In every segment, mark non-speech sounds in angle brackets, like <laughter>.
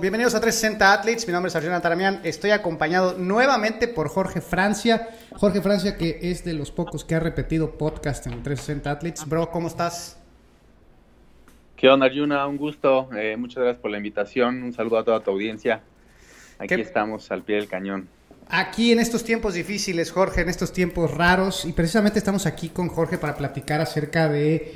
Bienvenidos a 360 Athletes. Mi nombre es Arjuna Taramian. Estoy acompañado nuevamente por Jorge Francia. Jorge Francia, que es de los pocos que ha repetido podcast en 360 Athletes. Bro, ¿cómo estás? ¿Qué onda, Arjuna? Un gusto. Eh, muchas gracias por la invitación. Un saludo a toda tu audiencia. Aquí estamos al pie del cañón. Aquí en estos tiempos difíciles, Jorge, en estos tiempos raros, y precisamente estamos aquí con Jorge para platicar acerca de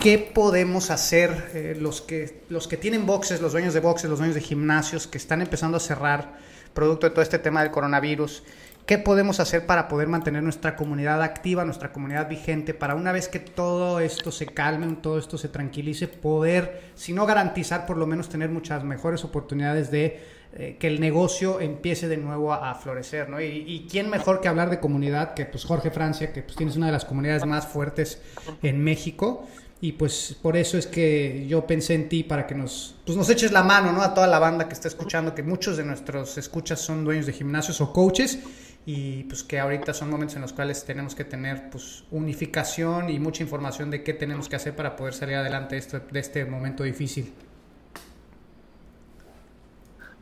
qué podemos hacer eh, los, que, los que tienen boxes, los dueños de boxes, los dueños de gimnasios que están empezando a cerrar producto de todo este tema del coronavirus. ¿Qué podemos hacer para poder mantener nuestra comunidad activa, nuestra comunidad vigente, para una vez que todo esto se calme, todo esto se tranquilice, poder, si no garantizar, por lo menos tener muchas mejores oportunidades de eh, que el negocio empiece de nuevo a, florecer, ¿no? Y, quién mejor que hablar de comunidad que pues Jorge Francia, que pues tienes una de las comunidades más fuertes en México. Y pues por eso es que yo pensé en ti para que nos, pues nos eches la mano, ¿no? A toda la banda que está escuchando, que muchos de nuestros escuchas son dueños de gimnasios o coaches y pues que ahorita son momentos en los cuales tenemos que tener pues unificación y mucha información de qué tenemos que hacer para poder salir adelante de este momento difícil.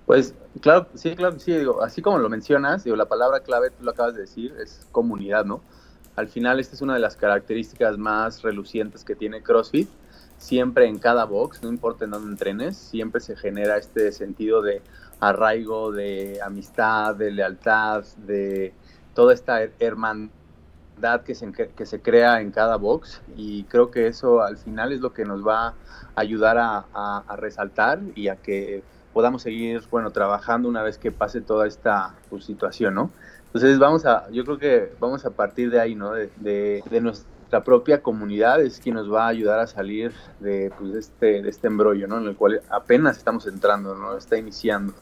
Pues claro, sí, claro, sí, digo, así como lo mencionas, digo, la palabra clave, tú lo acabas de decir, es comunidad, ¿no? Al final esta es una de las características más relucientes que tiene CrossFit. Siempre en cada box, no importa en dónde entrenes, siempre se genera este sentido de arraigo, de amistad, de lealtad, de toda esta hermandad que se, que se crea en cada box y creo que eso al final es lo que nos va a ayudar a, resaltar y a que podamos seguir, bueno, trabajando una vez que pase toda esta pues, situación, ¿no? Entonces vamos a, yo creo que vamos a partir de ahí, ¿no? De, de, nuestra propia comunidad es quien nos va a ayudar a salir de, pues, de, este, de este embrollo, ¿no? En el cual apenas estamos entrando, ¿no? Está iniciando.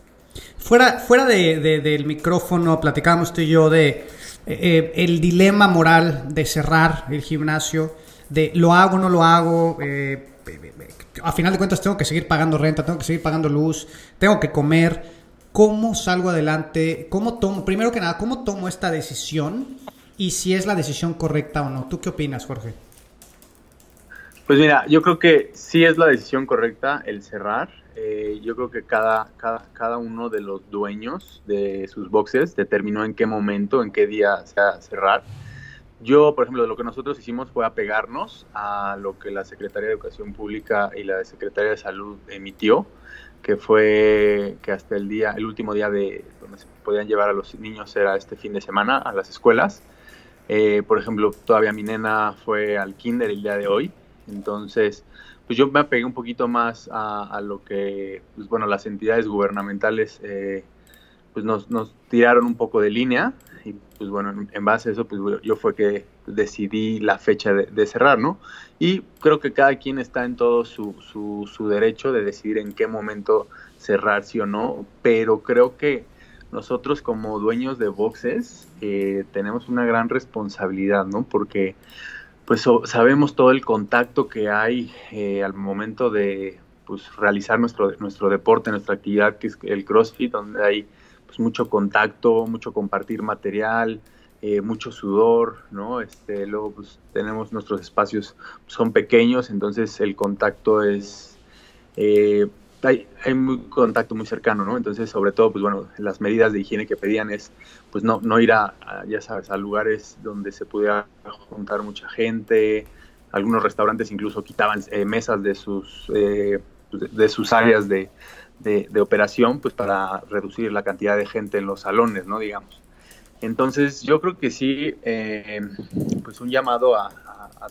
Fuera, fuera de, del micrófono, platicábamos tú y yo de eh, eh, el dilema moral de cerrar el gimnasio, de lo hago, no lo hago, eh, a final de cuentas tengo que seguir pagando renta, tengo que seguir pagando luz, tengo que comer. ¿Cómo salgo adelante? ¿Cómo tomo, primero que nada, cómo tomo esta decisión y si es la decisión correcta o no? ¿Tú qué opinas, Jorge? Pues mira, yo creo que sí es la decisión correcta el cerrar. Eh, yo creo que cada, cada, cada uno de los dueños de sus boxes determinó en qué momento, en qué día se va a cerrar. Yo, por ejemplo, lo que nosotros hicimos fue apegarnos a lo que la Secretaría de Educación Pública y la Secretaría de Salud emitió, que fue que hasta el día, el último día de donde se podían llevar a los niños era este fin de semana a las escuelas. Eh, por ejemplo, todavía mi nena fue al kinder el día de hoy, entonces, pues yo me apegué un poquito más a, lo que, pues bueno, las entidades gubernamentales eh, pues nos, nos tiraron un poco de línea y pues bueno, en, base a eso, pues yo fue que decidí la fecha de, cerrar, ¿no? Y creo que cada quien está en todo su, su, derecho de decidir en qué momento cerrar, sí o no, pero creo que nosotros como dueños de boxes eh, tenemos una gran responsabilidad, ¿no? Porque pues sabemos todo el contacto que hay eh, al momento de pues, realizar nuestro, nuestro deporte, nuestra actividad, que es el CrossFit, donde hay pues, mucho contacto, mucho compartir material, eh, mucho sudor, ¿no? Este, luego pues tenemos nuestros espacios, pues, son pequeños, entonces el contacto es, eh, hay, hay muy contacto muy cercano, ¿no? Entonces, sobre todo, pues bueno, las medidas de higiene que pedían es, pues no, no ir a, ya sabes, a lugares donde se pudiera juntar mucha gente, algunos restaurantes incluso quitaban eh, mesas de sus, de sus áreas de, de, operación, pues para reducir la cantidad de gente en los salones, ¿no? Digamos. Entonces, yo creo que sí, eh, pues un llamado a,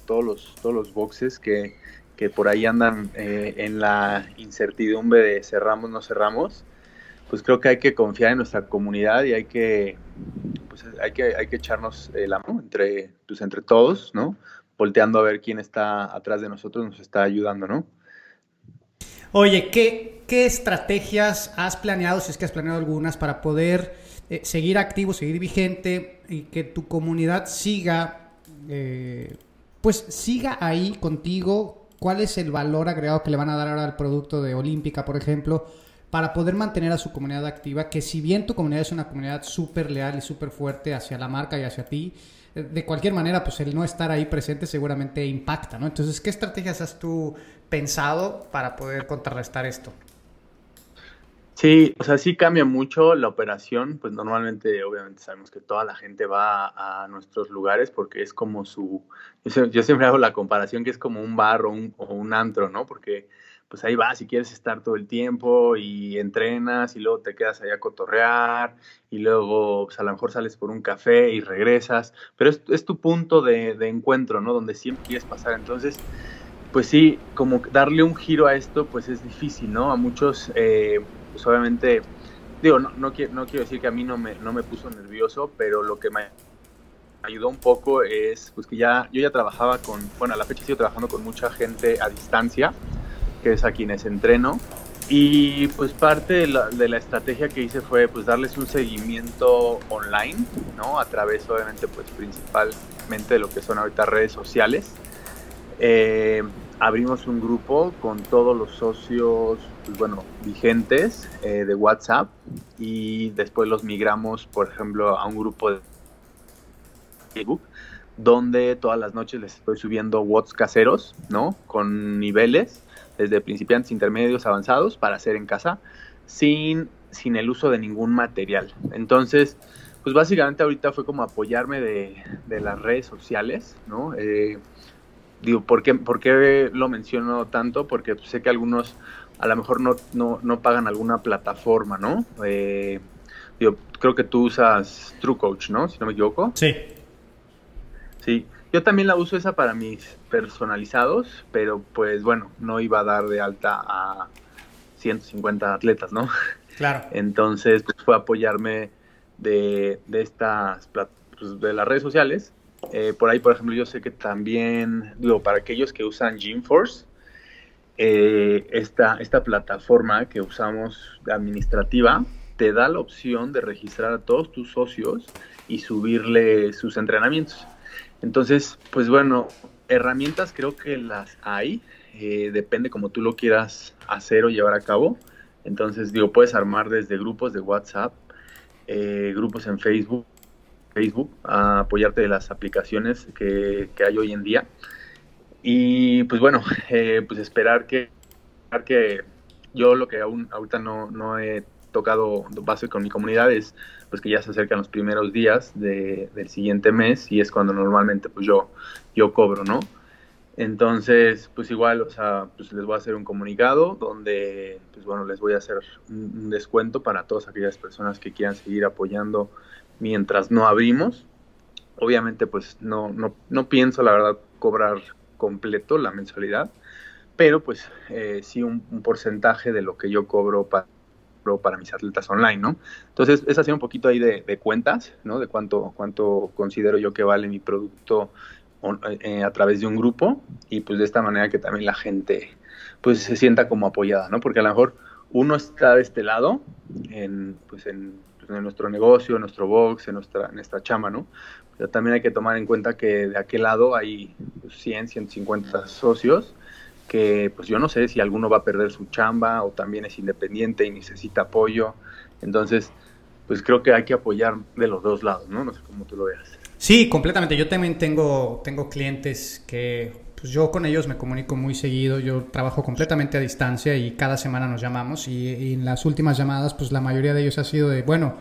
todos, los, todos los boxes que, que por ahí andan eh, en la incertidumbre de cerramos, no cerramos, pues creo que hay que confiar en nuestra comunidad y hay que, pues hay que, hay que echarnos la mano entre, pues entre todos, ¿no? Volteando a ver quién está atrás de nosotros, nos está ayudando, ¿no? Oye, ¿qué, ¿qué estrategias has planeado, si es que has planeado algunas, para poder eh, seguir activo, seguir vigente y que tu comunidad siga, eh, pues siga ahí contigo? ¿Cuál es el valor agregado que le van a dar ahora al producto de Olímpica, por ejemplo? para poder mantener a su comunidad activa, que si bien tu comunidad es una comunidad súper leal y súper fuerte hacia la marca y hacia ti, de cualquier manera, pues el no estar ahí presente seguramente impacta, ¿no? Entonces, ¿qué estrategias has tú pensado para poder contrarrestar esto? Sí, o sea, sí cambia mucho la operación, pues normalmente, obviamente sabemos que toda la gente va a, nuestros lugares porque es como su, yo, siempre hago la comparación que es como un bar o un, o un antro, ¿no? Porque pues ahí vas y quieres estar todo el tiempo y entrenas y luego te quedas allá a cotorrear y luego pues, a lo mejor sales por un café y regresas, pero es, tu punto de, encuentro, ¿no? Donde siempre quieres pasar. Entonces, pues sí, como darle un giro a esto, pues es difícil, ¿no? A muchos, eh, pues obviamente, digo, no, quiero, no quiero decir que a mí no me, no me puso nervioso, pero lo que me ayudó un poco es, pues que ya, yo ya trabajaba con, bueno, a la fecha sigo trabajando con mucha gente a distancia, que es a quienes entreno. Y pues parte de la, de estrategia que hice fue pues darles un seguimiento online, ¿no? A través obviamente pues principalmente de lo que son ahorita redes sociales. Eh, abrimos un grupo con todos los socios, pues bueno, vigentes eh, de WhatsApp y después los migramos, por ejemplo, a un grupo de Facebook donde todas las noches les estoy subiendo WhatsApp caseros, ¿no? Con niveles desde principiantes, intermedios, avanzados, para hacer en casa, sin, sin el uso de ningún material. Entonces, pues básicamente ahorita fue como apoyarme de, de las redes sociales, ¿no? Eh, digo, ¿por qué, ¿por qué, lo menciono tanto? Porque sé que algunos a lo mejor no, no, no pagan alguna plataforma, ¿no? Eh, digo, creo que tú usas TrueCoach, ¿no? Si no me equivoco. Sí. Sí, yo también la uso esa para mis personalizados, pero pues bueno, no iba a dar de alta a 150 atletas, ¿no? Claro. <laughs> Entonces, pues fue apoyarme de, de estas, pues, de las redes sociales. Eh, por ahí, por ejemplo, yo sé que también, digo, para aquellos que usan GymForce, eh, esta, esta plataforma que usamos administrativa te da la opción de registrar a todos tus socios y subirle sus entrenamientos. Entonces, pues bueno, herramientas creo que las hay, eh, depende como tú lo quieras hacer o llevar a cabo. Entonces, digo, puedes armar desde grupos de WhatsApp, eh, grupos en Facebook, Facebook, a apoyarte de las aplicaciones que, hay hoy en día. Y pues bueno, <laughs> eh, pues esperar que, que yo lo que aún ahorita no, no he tocado base con mi comunidad es pues que ya se acercan los primeros días de, del siguiente mes y es cuando normalmente pues yo, yo cobro, ¿no? Entonces, pues igual, o sea, pues les voy a hacer un comunicado donde, pues bueno, les voy a hacer un, descuento para todas aquellas personas que quieran seguir apoyando mientras no abrimos. Obviamente, pues no, no, no pienso, la verdad, cobrar completo la mensualidad, pero pues eh, sí un, un porcentaje de lo que yo cobro para para mis atletas online, ¿no? Entonces, es hacer un poquito ahí de, cuentas, ¿no? De cuánto, cuánto considero yo que vale mi producto eh, a través de un grupo y pues de esta manera que también la gente pues se sienta como apoyada, ¿no? Porque a lo mejor uno está de este lado en, pues en, pues, en nuestro negocio, en nuestro box, en nuestra, en nuestra chama, ¿no? Pero también hay que tomar en cuenta que de aquel lado hay 100, pues, 150 socios que pues yo no sé si alguno va a perder su chamba o también es independiente y necesita apoyo. Entonces, pues creo que hay que apoyar de los dos lados, ¿no? No sé cómo tú lo veas. Sí, completamente. Yo también tengo, tengo clientes que pues yo con ellos me comunico muy seguido. Yo trabajo completamente a distancia y cada semana nos llamamos y, en las últimas llamadas pues la mayoría de ellos ha sido de, bueno,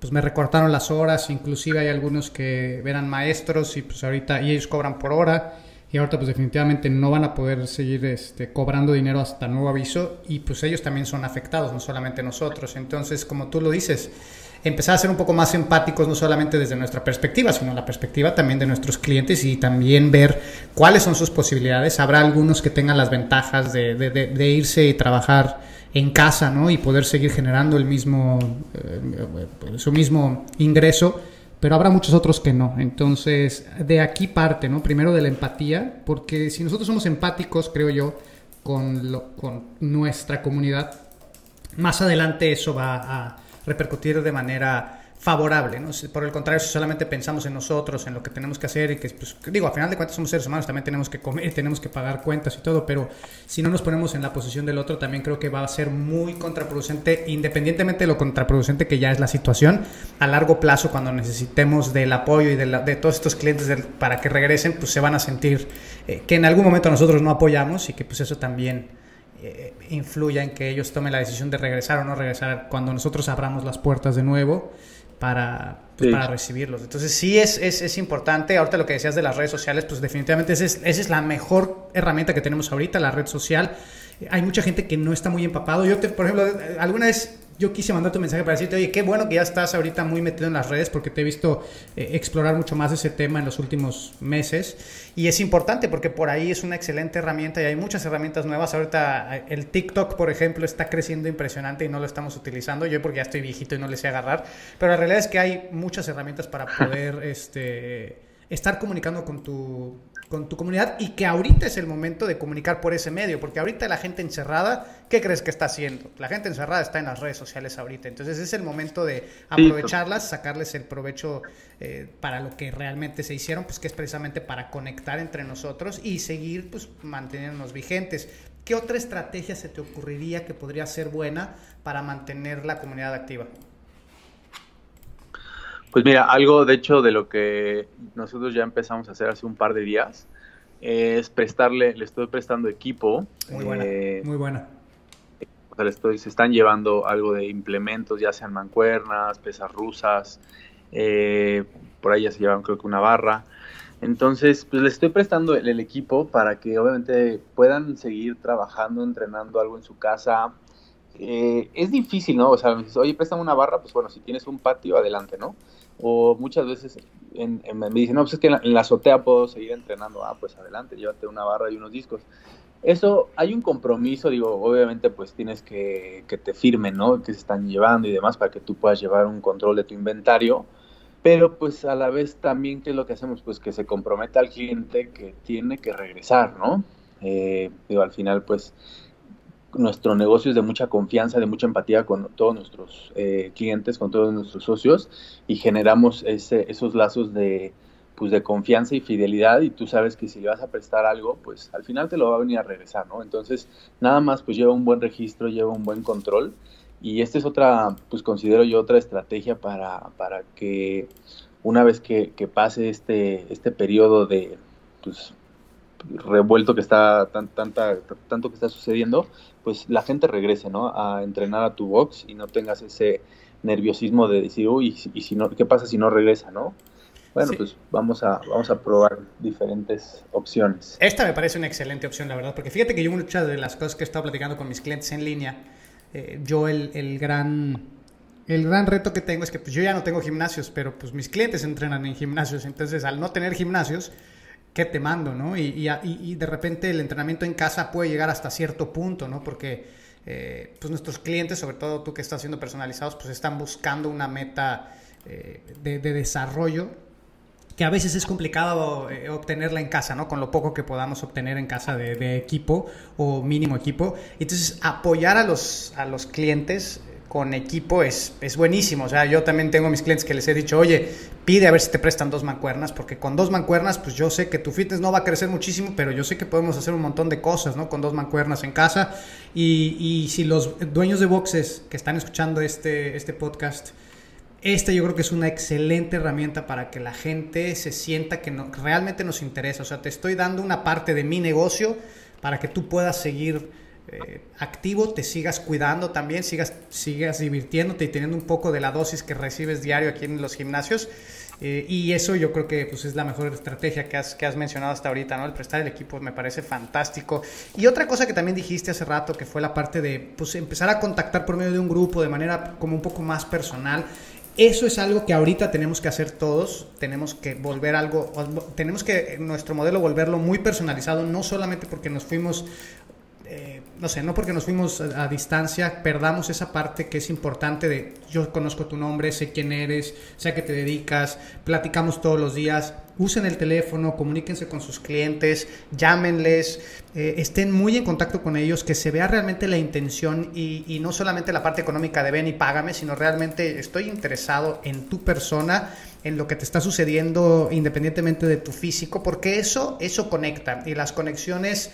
pues me recortaron las horas, inclusive hay algunos que eran maestros y pues ahorita y ellos cobran por hora y ahorita pues definitivamente no van a poder seguir este, cobrando dinero hasta nuevo aviso y pues ellos también son afectados, no solamente nosotros. Entonces, como tú lo dices, empezar a ser un poco más empáticos, no solamente desde nuestra perspectiva, sino la perspectiva también de nuestros clientes y también ver cuáles son sus posibilidades. Habrá algunos que tengan las ventajas de, irse y trabajar en casa, ¿no? Y poder seguir generando el mismo, eh, su mismo ingreso pero habrá muchos otros que no. Entonces, de aquí parte, ¿no? Primero de la empatía, porque si nosotros somos empáticos, creo yo, con, lo, con nuestra comunidad, más adelante eso va a repercutir de manera favorable, ¿no? Por el contrario, si solamente pensamos en nosotros, en lo que tenemos que hacer y que, pues, digo, a final de cuentas somos seres humanos, también tenemos que comer, tenemos que pagar cuentas y todo, pero si no nos ponemos en la posición del otro, también creo que va a ser muy contraproducente, independientemente de lo contraproducente que ya es la situación, a largo plazo, cuando necesitemos del apoyo y de, de todos estos clientes para que regresen, pues se van a sentir eh, que en algún momento nosotros no apoyamos y que pues eso también eh, influya en que ellos tomen la decisión de regresar o no regresar cuando nosotros abramos las puertas de nuevo para, pues, para recibirlos. Entonces sí es, es, es, importante. Ahorita lo que decías de las redes sociales, pues definitivamente esa es, esa es la mejor herramienta que tenemos ahorita, la red social. Hay mucha gente que no está muy empapado. Yo, te, por ejemplo, alguna vez yo quise mandarte un mensaje para decirte, oye, qué bueno que ya estás ahorita muy metido en las redes porque te he visto eh, explorar mucho más ese tema en los últimos meses. Y es importante porque por ahí es una excelente herramienta y hay muchas herramientas nuevas. Ahorita eh, el TikTok, por ejemplo, está creciendo impresionante y no lo estamos utilizando. Yo porque ya estoy viejito y no le sé agarrar. Pero la realidad es que hay muchas herramientas para poder <laughs> este, estar comunicando con tu con tu comunidad y que ahorita es el momento de comunicar por ese medio, porque ahorita la gente encerrada, ¿qué crees que está haciendo? La gente encerrada está en las redes sociales ahorita, entonces es el momento de aprovecharlas, sacarles el provecho eh, para lo que realmente se hicieron, pues que es precisamente para conectar entre nosotros y seguir pues manteniéndonos vigentes. ¿Qué otra estrategia se te ocurriría que podría ser buena para mantener la comunidad activa? Pues mira, algo de hecho de lo que nosotros ya empezamos a hacer hace un par de días es prestarle, le estoy prestando equipo. Muy buena, eh, muy buena. O sea, le estoy, se están llevando algo de implementos, ya sean mancuernas, pesas rusas, eh, por ahí ya se llevan creo que una barra. Entonces, pues les estoy prestando el, el, equipo para que obviamente puedan seguir trabajando, entrenando algo en su casa, eh, es difícil, ¿no? O sea, me dices, oye, préstame una barra, pues bueno, si tienes un patio, adelante, ¿no? O muchas veces me dicen, no, pues es que en la, azotea puedo seguir entrenando. Ah, pues adelante, llévate una barra y unos discos. Eso, hay un compromiso, digo, obviamente pues tienes que que te firmen, ¿no? Que se están llevando y demás para que tú puedas llevar un control de tu inventario. Pero pues a la vez también, ¿qué es lo que hacemos? Pues que se comprometa al cliente que tiene que regresar, ¿no? Eh, digo, al final pues nuestro negocio es de mucha confianza, de mucha empatía con todos nuestros eh, clientes, con todos nuestros socios y generamos ese, esos lazos de, pues, de confianza y fidelidad y tú sabes que si le vas a prestar algo, pues al final te lo va a venir a regresar, ¿no? Entonces, nada más pues lleva un buen registro, lleva un buen control y esta es otra, pues considero yo otra estrategia para, para que una vez que, que pase este, este periodo de, pues, revuelto que está tan, tanta, tanto que está sucediendo, pues la gente regrese, ¿no? A entrenar a tu box y no tengas ese nerviosismo de decir, uy, y si no, ¿qué pasa si no regresa, no? Bueno, pues vamos a, vamos a probar diferentes opciones. Esta me parece una excelente opción, la verdad, porque fíjate que yo muchas de las cosas que he estado platicando con mis clientes en línea, eh, yo el, el, gran, el gran reto que tengo es que pues, yo ya no tengo gimnasios, pero pues mis clientes entrenan en gimnasios, entonces al no tener gimnasios, ¿qué te mando? ¿no? Y, y, de repente el entrenamiento en casa puede llegar hasta cierto punto, ¿no? Porque eh, pues nuestros clientes, sobre todo tú que estás haciendo personalizados, pues están buscando una meta eh, de, desarrollo que a veces es complicado eh, obtenerla en casa, ¿no? Con lo poco que podamos obtener en casa de, de, equipo o mínimo equipo. Entonces, apoyar a los, a los clientes con equipo es, es buenísimo. O sea, yo también tengo mis clientes que les he dicho, oye, pide a ver si te prestan dos mancuernas, porque con dos mancuernas, pues yo sé que tu fitness no va a crecer muchísimo, pero yo sé que podemos hacer un montón de cosas, ¿no? Con dos mancuernas en casa. Y, y si los dueños de boxes que están escuchando este, este podcast, este yo creo que es una excelente herramienta para que la gente se sienta que, no, realmente nos interesa. O sea, te estoy dando una parte de mi negocio para que tú puedas seguir eh, activo, te sigas cuidando también, sigas, sigas divirtiéndote y teniendo un poco de la dosis que recibes diario aquí en los gimnasios. Eh, y eso yo creo que pues, es la mejor estrategia que has, que has mencionado hasta ahorita, ¿no? El prestar el equipo me parece fantástico. Y otra cosa que también dijiste hace rato, que fue la parte de pues, empezar a contactar por medio de un grupo de manera como un poco más personal. Eso es algo que ahorita tenemos que hacer todos, tenemos que volver algo, tenemos que nuestro modelo volverlo muy personalizado, no solamente porque nos fuimos eh, no sé, no porque nos fuimos a, distancia, perdamos esa parte que es importante de yo conozco tu nombre, sé quién eres, sé a qué te dedicas, platicamos todos los días, usen el teléfono, comuníquense con sus clientes, llámenles, eh, estén muy en contacto con ellos, que se vea realmente la intención y, y no solamente la parte económica de ven y págame, sino realmente estoy interesado en tu persona en lo que te está sucediendo independientemente de tu físico, porque eso, eso conecta y las conexiones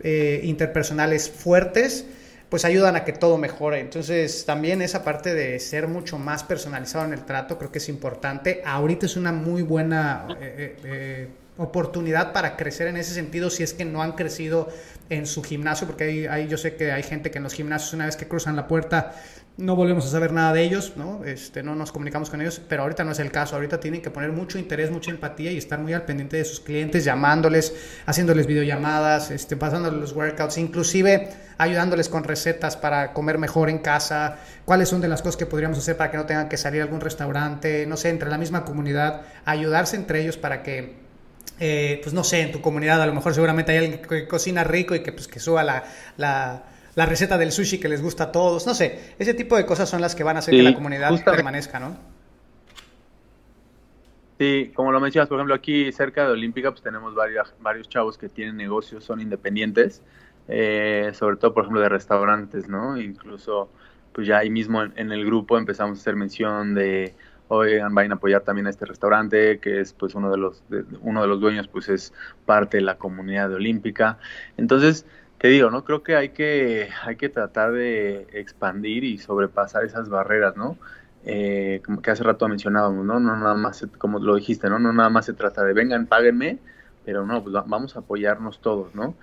eh, interpersonales fuertes, pues ayudan a que todo mejore. Entonces, también esa parte de ser mucho más personalizado en el trato creo que es importante. Ahorita es una muy buena eh, eh, oportunidad para crecer en ese sentido si es que no han crecido en su gimnasio, porque yo sé que hay gente que en los gimnasios una vez que cruzan la puerta no volvemos a saber nada de ellos, ¿no? Este, no nos comunicamos con ellos, pero ahorita no es el caso. Ahorita tienen que poner mucho interés, mucha empatía y estar muy al pendiente de sus clientes, llamándoles, haciéndoles videollamadas, este, pasándoles los workouts, inclusive ayudándoles con recetas para comer mejor en casa, cuáles son de las cosas que podríamos hacer para que no tengan que salir a algún restaurante, no sé, entre la misma comunidad, ayudarse entre ellos para que eh, pues no sé, en tu comunidad a lo mejor seguramente hay alguien que cocina rico y que pues que suba la, la, la receta del sushi que les gusta a todos, no sé, ese tipo de cosas son las que van a hacer que la comunidad permanezca, ¿no? Sí, como lo mencionas, por ejemplo, aquí cerca de Olímpica pues tenemos varios, varios chavos que tienen negocios, son independientes, eh, sobre todo, por ejemplo, de restaurantes, ¿no? Incluso, pues ya ahí mismo en el grupo empezamos a hacer mención de oigan, vayan a apoyar también a este restaurante, que es pues uno de los, uno de los dueños pues es parte de la comunidad de olímpica. Entonces, te digo, ¿no? Creo que hay que, hay que tratar de expandir y sobrepasar esas barreras, ¿no? Eh, como que hace rato mencionábamos, ¿no? No nada más, como lo dijiste, ¿no? No nada más se trata de vengan, páguenme, pero no, pues vamos a apoyarnos todos, ¿no?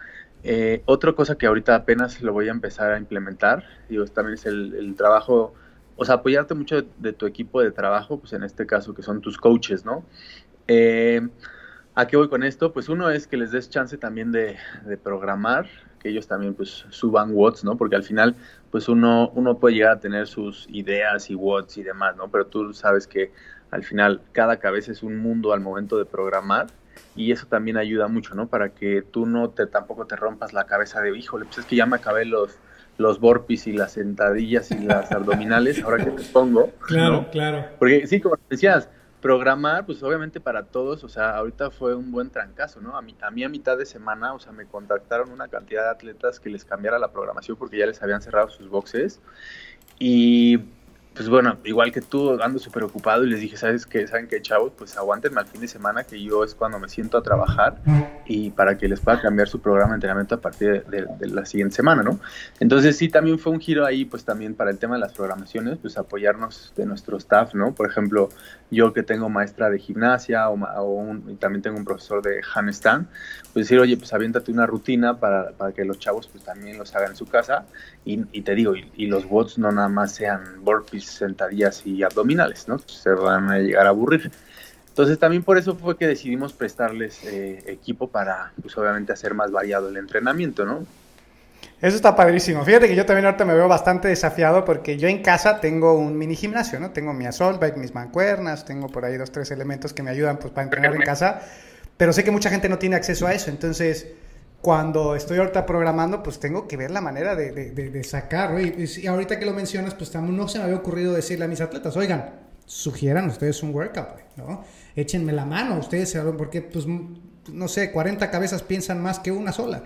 Eh, otra cosa que ahorita apenas lo voy a empezar a implementar, digo, también es el, el trabajo o sea, apoyarte mucho de, tu equipo de trabajo, pues en este caso que son tus coaches, ¿no? Eh, ¿A qué voy con esto? Pues uno es que les des chance también de, programar, que ellos también pues suban watts, ¿no? Porque al final pues uno, uno puede llegar a tener sus ideas y watts y demás, ¿no? Pero tú sabes que al final cada cabeza es un mundo al momento de programar y eso también ayuda mucho, ¿no? Para que tú no te tampoco te rompas la cabeza de, híjole, pues es que ya me acabé los los burpees y las sentadillas y las abdominales, ahora que te pongo. Claro, claro. Porque sí, como decías, programar, pues obviamente para todos, o sea, ahorita fue un buen trancazo, ¿no? A mí, a mí a mitad de semana, o sea, me contactaron una cantidad de atletas que les cambiara la programación porque ya les habían cerrado sus boxes. Y pues bueno, igual que tú, ando súper ocupado y les dije, ¿sabes qué? ¿Saben qué, chavos? Pues aguántenme al fin de semana que yo es cuando me siento a trabajar y para que les pueda cambiar su programa de entrenamiento a partir de, la siguiente semana, ¿no? Entonces sí, también fue un giro ahí, pues también para el tema de las programaciones, pues apoyarnos de nuestro staff, ¿no? Por ejemplo, yo que tengo maestra de gimnasia o, y también tengo un profesor de handstand, pues decir, oye, pues aviéntate una rutina para, para que los chavos pues también los hagan en su casa y, te digo, y, y los bots no nada más sean burpees sentadillas y abdominales, ¿no? Se van a llegar a aburrir. Entonces también por eso fue que decidimos prestarles eh, equipo para, pues obviamente, hacer más variado el entrenamiento, ¿no? Eso está padrísimo. Fíjate que yo también ahorita me veo bastante desafiado porque yo en casa tengo un mini gimnasio, ¿no? Tengo mi assault bike, mis mancuernas, tengo por ahí dos, tres elementos que me ayudan pues para entrenar en casa, pero sé que mucha gente no tiene acceso a eso, entonces cuando estoy ahorita programando, pues tengo que ver la manera de, de, sacar, Y, ahorita que lo mencionas, pues no se me había ocurrido decirle a mis atletas, oigan, sugieran ustedes un workout, ¿no? Échenme la mano ustedes, porque, pues, no sé, 40 cabezas piensan más que una sola.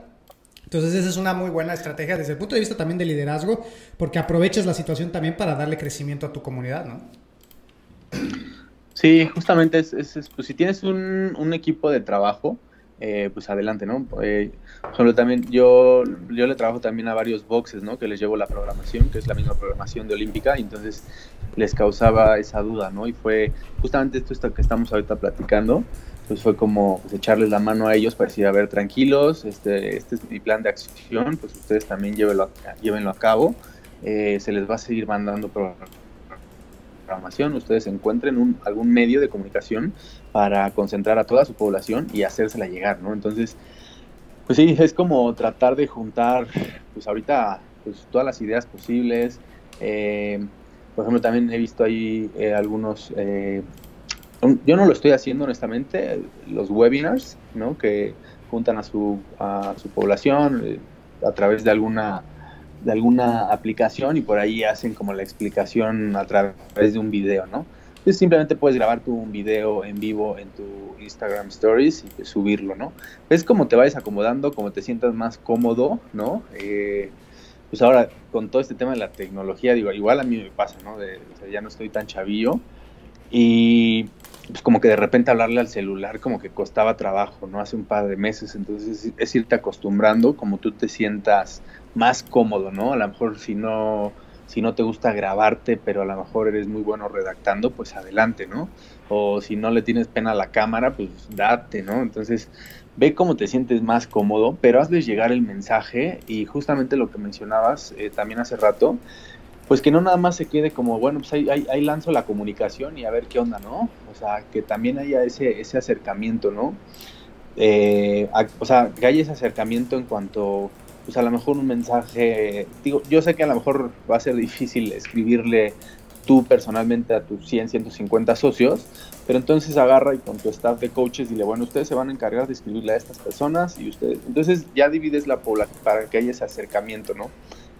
Entonces esa es una muy buena estrategia desde el punto de vista también de liderazgo, porque aprovechas la situación también para darle crecimiento a tu comunidad, ¿no? Sí, justamente es, es, pues si tienes un equipo de trabajo, eh, pues adelante, ¿no? Eh, solo también yo, yo le trabajo también a varios boxes, ¿no? Que les llevo la programación, que es la misma programación de Olímpica, y entonces les causaba esa duda, ¿no? Y fue justamente esto, que estamos ahorita platicando, pues fue como pues, echarles la mano a ellos para decir, a ver, tranquilos, este, este es mi plan de acción, pues ustedes también llévenlo a, llévenlo a cabo, eh, se les va a seguir mandando programación, ustedes encuentren un, algún medio de comunicación para concentrar a toda su población y hacérsela llegar, ¿no? Entonces, pues sí, es como tratar de juntar, pues ahorita, pues todas las ideas posibles. Eh, por ejemplo, también he visto ahí eh, algunos, eh, yo no lo estoy haciendo honestamente, los webinars, ¿no? Que juntan a su, a su población a través de alguna de alguna aplicación y por ahí hacen como la explicación a través de un video, ¿no? simplemente puedes grabar tu un video en vivo en tu Instagram Stories y subirlo, ¿no? Es como te vayas acomodando, como te sientas más cómodo, ¿no? Eh, pues ahora, con todo este tema de la tecnología, digo, igual a mí me pasa, ¿no? De, ya no estoy tan chavillo y pues como que de repente hablarle al celular como que costaba trabajo, ¿no? Hace un par de meses, entonces es irte acostumbrando como tú te sientas más cómodo, ¿no? A lo mejor si no Si no te gusta grabarte, pero a lo mejor eres muy bueno redactando, pues adelante, ¿no? O si no le tienes pena a la cámara, pues date, ¿no? Entonces, ve cómo te sientes más cómodo, pero hazles llegar el mensaje y justamente lo que mencionabas eh, también hace rato, pues que no nada más se quede como, bueno, pues ahí, ahí, lanzo la comunicación y a ver qué onda, ¿no? O sea, que también haya ese, ese acercamiento, ¿no? Eh, o sea, que haya ese acercamiento en cuanto pues a lo mejor un mensaje, digo, yo sé que a lo mejor va a ser difícil escribirle tú personalmente a tus 100, 150 socios, pero entonces agarra y con tu staff de coaches dile, bueno, ustedes se van a encargar de escribirle a estas personas y ustedes, entonces ya divides la población para que haya ese acercamiento, ¿no?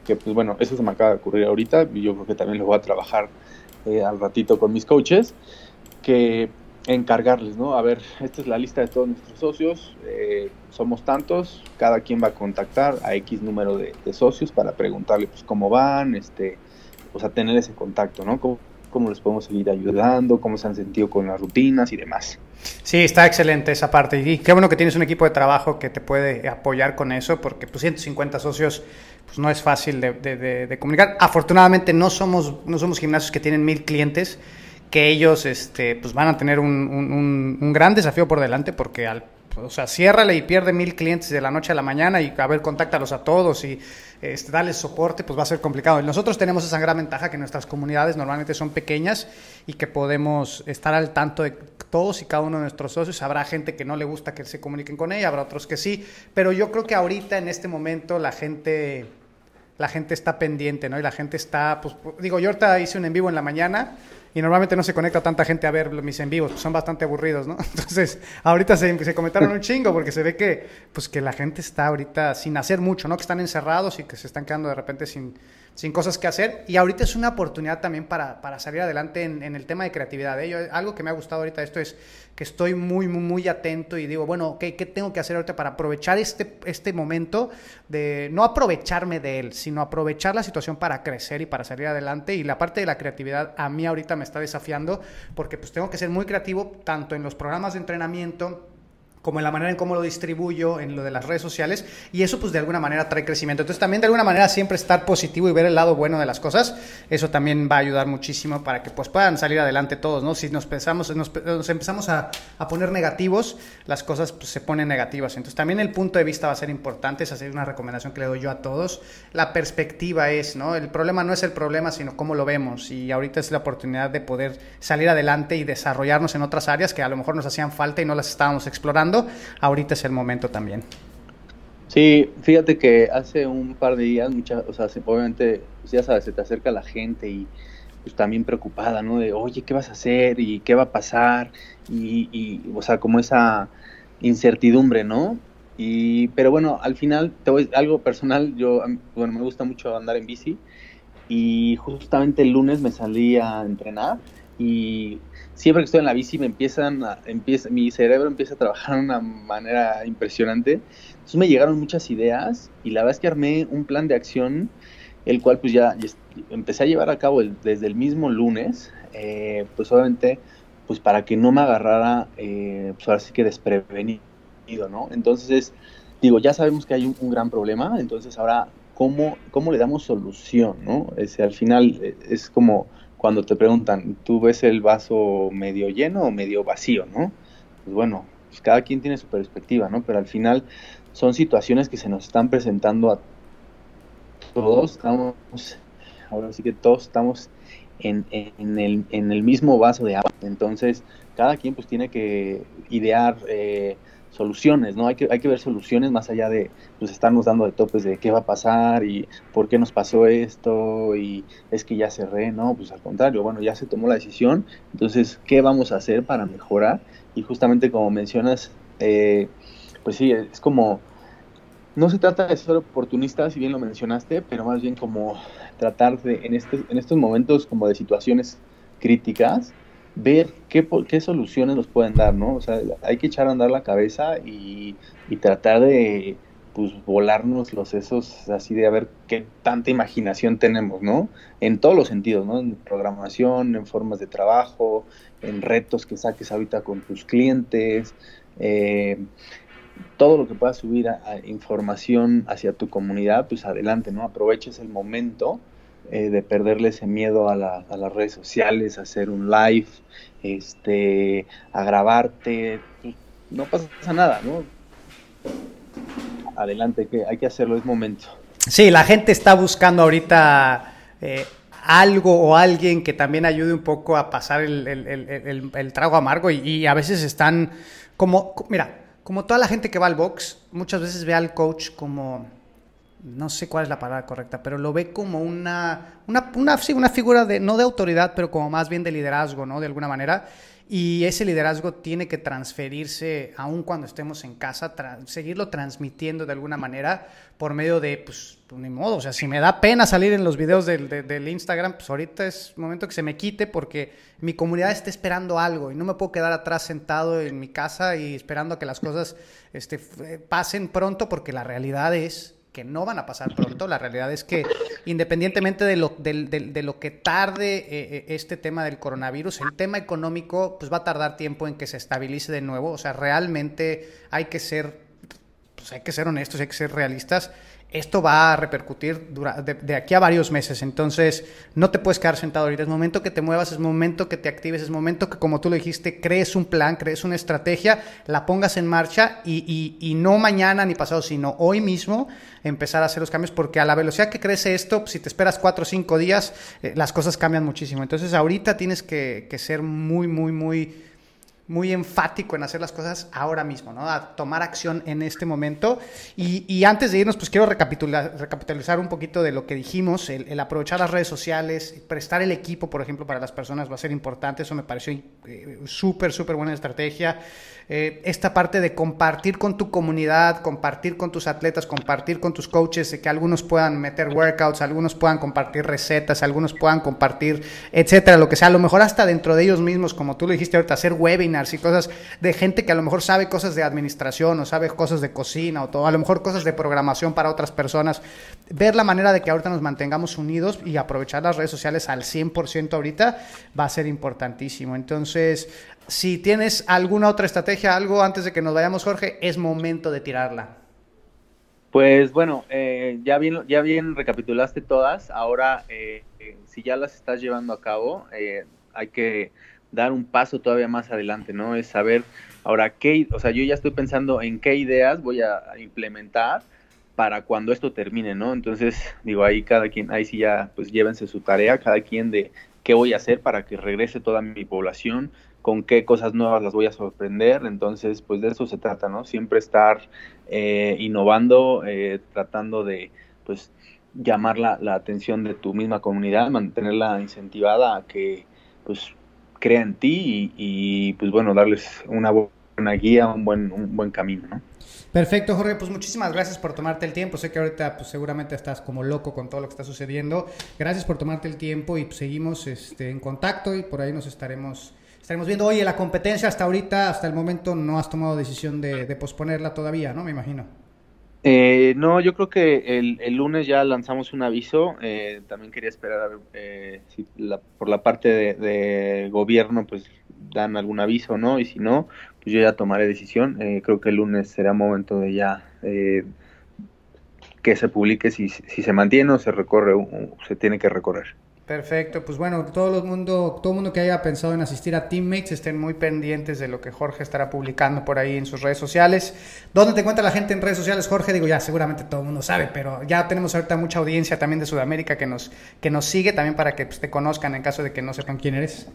Que pues bueno, eso se me acaba de ocurrir ahorita y yo creo que también lo voy a trabajar eh, al ratito con mis coaches, que encargarles, ¿no? A ver, esta es la lista de todos nuestros socios, eh, somos tantos, cada quien va a contactar a X número de, socios para preguntarle pues cómo van, este, pues a tener ese contacto, ¿no? ¿Cómo, cómo les podemos seguir ayudando, cómo se han sentido con las rutinas y demás. Sí, está excelente esa parte. Y qué bueno que tienes un equipo de trabajo que te puede apoyar con eso, porque pues 150 socios pues no es fácil de, de comunicar. Afortunadamente no somos, no somos gimnasios que tienen mil clientes, que ellos este, pues van a tener un, un, gran desafío por delante porque al, o sea, ciérrale y pierde mil clientes de la noche a la mañana y a ver, contáctalos a todos y este, darles soporte, pues va a ser complicado. Nosotros tenemos esa gran ventaja que nuestras comunidades normalmente son pequeñas y que podemos estar al tanto de todos y cada uno de nuestros socios. Habrá gente que no le gusta que se comuniquen con ella, habrá otros que sí, pero yo creo que ahorita en este momento la gente la gente está pendiente, ¿no? Y la gente está, pues, digo, yo ahorita hice un en vivo en la mañana y normalmente no se conecta tanta gente a ver mis en vivos, pues son bastante aburridos, ¿no? <laughs> Entonces, ahorita se, se, comentaron un chingo porque se ve que, pues que la gente está ahorita sin hacer mucho, ¿no? Que están encerrados y que se están quedando de repente sin, sin cosas que hacer. Y ahorita es una oportunidad también para, para salir adelante en, en, el tema de creatividad. ¿eh? algo que me ha gustado ahorita esto es que estoy muy, muy, muy atento y digo, bueno, ¿qué, ¿qué tengo que hacer ahorita para aprovechar este, este momento de no aprovecharme de él, sino aprovechar la situación para crecer y para salir adelante? Y la parte de la creatividad a mí ahorita me está desafiando porque pues tengo que ser muy creativo tanto en los programas de entrenamiento, como en la manera en cómo lo distribuyo, en lo de las redes sociales, y eso pues de alguna manera trae crecimiento. Entonces también de alguna manera siempre estar positivo y ver el lado bueno de las cosas, eso también va a ayudar muchísimo para que pues puedan salir adelante todos, ¿no? Si nos pensamos, nos, empezamos a, a, poner negativos, las cosas pues, se ponen negativas. Entonces también el punto de vista va a ser importante, es hacer una recomendación que le doy yo a todos. La perspectiva es, ¿no? El problema no es el problema, sino cómo lo vemos, y ahorita es la oportunidad de poder salir adelante y desarrollarnos en otras áreas que a lo mejor nos hacían falta y no las estábamos explorando ahorita es el momento también. Sí, fíjate que hace un par de días, mucha, o sea, obviamente, pues ya sabes, se te acerca la gente y pues también preocupada, ¿no? De, oye, ¿qué vas a hacer? ¿Y qué va a pasar? Y, y o sea, como esa incertidumbre, ¿no? Y, pero bueno, al final, te voy, algo personal, yo, bueno, me gusta mucho andar en bici y justamente el lunes me salí a entrenar y siempre que estoy en la bici me empiezan a, empieza, mi cerebro empieza a trabajar de una manera impresionante. Entonces me llegaron muchas ideas y la verdad es que armé un plan de acción, el cual pues ya, empecé a llevar a cabo desde el mismo lunes, eh, pues obviamente pues para que no me agarrara, eh, pues ahora sí que desprevenido, ¿no? Entonces, digo, ya sabemos que hay un, gran problema, entonces ahora, ¿cómo, ¿cómo le damos solución, no? Es, al final eh, es como cuando te preguntan, ¿tú ves el vaso medio lleno o medio vacío, no? Pues bueno, pues cada quien tiene su perspectiva, ¿no? Pero al final son situaciones que se nos están presentando a todos, estamos, ahora sí que todos estamos en, en, el, en el mismo vaso de agua, entonces cada quien pues tiene que idear eh, soluciones, ¿no? Hay que, hay que ver soluciones más allá de pues estarnos dando de topes de qué va a pasar y por qué nos pasó esto y es que ya cerré, no, pues al contrario, bueno, ya se tomó la decisión, entonces, ¿qué vamos a hacer para mejorar? Y justamente como mencionas, eh, pues sí, es como, no se trata de ser oportunista, si bien lo mencionaste, pero más bien como tratar de, en, este, en estos momentos como de situaciones críticas, ver qué, qué soluciones nos pueden dar, ¿no? O sea, hay que echar a andar la cabeza y, tratar de pues volarnos los sesos así de a ver qué tanta imaginación tenemos, ¿no? En todos los sentidos, ¿no? En programación, en formas de trabajo, en retos que saques ahorita con tus clientes, eh, todo lo que puedas subir a, información hacia tu comunidad, pues adelante, ¿no? Aproveches el momento eh, de perderle ese miedo a, a, las redes sociales, hacer un live, este, a grabarte, pues, no pasa nada, ¿no? Adelante, que hay que hacerlo, es momento. Sí, la gente está buscando ahorita eh, algo o alguien que también ayude un poco a pasar el, trago amargo y, a veces están como, mira, como toda la gente que va al box, muchas veces ve al coach como, no sé cuál es la palabra correcta, pero lo ve como una, una, una, una figura de, no de autoridad, pero como más bien de liderazgo, ¿no? De alguna manera. Y ese liderazgo tiene que transferirse, aun cuando estemos en casa, seguirlo transmitiendo de alguna manera por medio de, pues, pues, ni modo. O sea, si me da pena salir en los videos del, Instagram, pues ahorita es momento que se me quite porque mi comunidad está esperando algo y no me puedo quedar atrás sentado en mi casa y esperando que las cosas este, pasen pronto porque la realidad es que no van a pasar pronto. La realidad es que independientemente de lo, de, lo que tarde eh, eh, este tema del coronavirus, el tema económico pues va a tardar tiempo en que se estabilice de nuevo. O sea, realmente hay que ser, pues hay que ser honestos, hay que ser realistas esto va a repercutir de, aquí a varios meses. Entonces, no te puedes quedar sentado ahorita. Es momento que te muevas, es momento que te actives, es momento que, como tú lo dijiste, crees un plan, crees una estrategia, la pongas en marcha y, no mañana ni pasado, sino hoy mismo empezar a hacer los cambios, porque a la velocidad que crece esto, si te esperas cuatro o cinco días, eh, las cosas cambian muchísimo. Entonces, ahorita tienes que, que ser muy, muy, muy muy enfático en hacer las cosas ahora mismo, ¿no? A tomar acción en este momento. Y, antes de irnos, pues quiero recapitalizar un poquito de lo que dijimos. El, aprovechar las redes sociales, prestar el equipo, por ejemplo, para las personas va a ser importante. Eso me pareció eh, súper, súper buena estrategia. Eh, esta parte de compartir con tu comunidad, compartir con tus atletas, compartir con tus coaches, que algunos puedan meter workouts, algunos puedan compartir recetas, algunos puedan compartir, etcétera, lo que sea. A lo mejor hasta dentro de ellos mismos, como tú lo dijiste ahorita, hacer webinars y cosas de gente que a lo mejor sabe cosas de administración o sabe cosas de cocina o todo, a lo mejor cosas de programación para otras personas. Ver la manera de que ahorita nos mantengamos unidos y aprovechar las redes sociales al 100% ahorita va a ser importantísimo. Entonces, si tienes alguna otra estrategia, algo antes de que nos vayamos, Jorge, es momento de tirarla. Pues bueno, eh, ya, bien, ya bien recapitulaste todas. Ahora, eh, eh, si ya las estás llevando a cabo, hay que dar un paso todavía más adelante, ¿no? Es saber ahora qué, o sea, yo ya estoy pensando en qué ideas voy a implementar para cuando esto termine, ¿no? Entonces, digo, ahí cada quien, ahí sí ya, pues llévense su tarea, cada quien de qué voy a hacer para que regrese toda mi población, con qué cosas nuevas las voy a sorprender. Entonces, pues de eso se trata, ¿no? Siempre estar eh, innovando, eh, tratando de, pues, llamar la, atención de tu misma comunidad, mantenerla incentivada a que, pues, crea en ti y, pues, bueno, darles una buena guía, un buen, un buen camino, ¿no? Perfecto, Jorge, pues muchísimas gracias por tomarte el tiempo. Sé que ahorita pues seguramente estás como loco con todo lo que está sucediendo. Gracias por tomarte el tiempo y pues, seguimos este, en contacto y por ahí nos estaremos estaremos viendo. Oye, la competencia hasta ahorita, hasta el momento, no has tomado decisión de, posponerla todavía, ¿no? Me imagino. Eh, no, yo creo que el, lunes ya lanzamos un aviso. Eh, también quería esperar a ver eh, si por la parte de, gobierno pues dan algún aviso, ¿no? Y si no, pues yo ya tomaré decisión. creo que el lunes será momento de ya que se publique si, si se mantiene o se recorre, o se tiene que recorrer. Perfecto, pues bueno, todo el mundo, todo mundo que haya pensado en asistir a Teammates estén muy pendientes de lo que Jorge estará publicando por ahí en sus redes sociales. ¿Dónde te encuentra la gente en redes sociales, Jorge? Digo, ya seguramente todo el mundo sabe, pero ya tenemos ahorita mucha audiencia también de Sudamérica que nos, que nos sigue también para que pues, te conozcan en caso de que no sepan quién eres.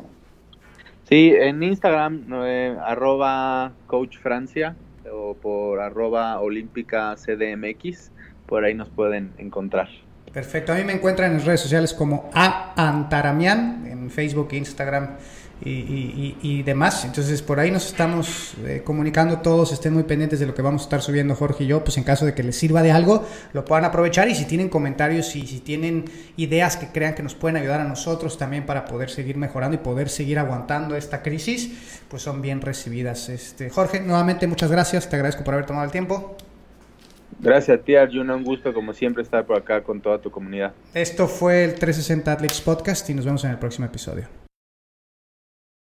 Sí, en Instagram, eh, arroba Coach Francia o por arroba Olímpica CDMX, por ahí nos pueden encontrar. Perfecto. A mí me encuentran en redes sociales como A Antaramian, en Facebook, Instagram y, demás. Entonces, por ahí nos estamos eh, comunicando todos. Estén muy pendientes de lo que vamos a estar subiendo Jorge y yo. Pues en caso de que les sirva de algo, lo puedan aprovechar. Y si tienen comentarios y si tienen ideas que crean que nos pueden ayudar a nosotros también para poder seguir mejorando y poder seguir aguantando esta crisis, pues son bien recibidas. Este, Jorge, nuevamente muchas gracias. Te agradezco por haber tomado el tiempo. Gracias a ti, Arjuna. Un gusto, como siempre, estar por acá con toda tu comunidad. Esto fue el 360 Athletes Podcast y nos vemos en el próximo episodio.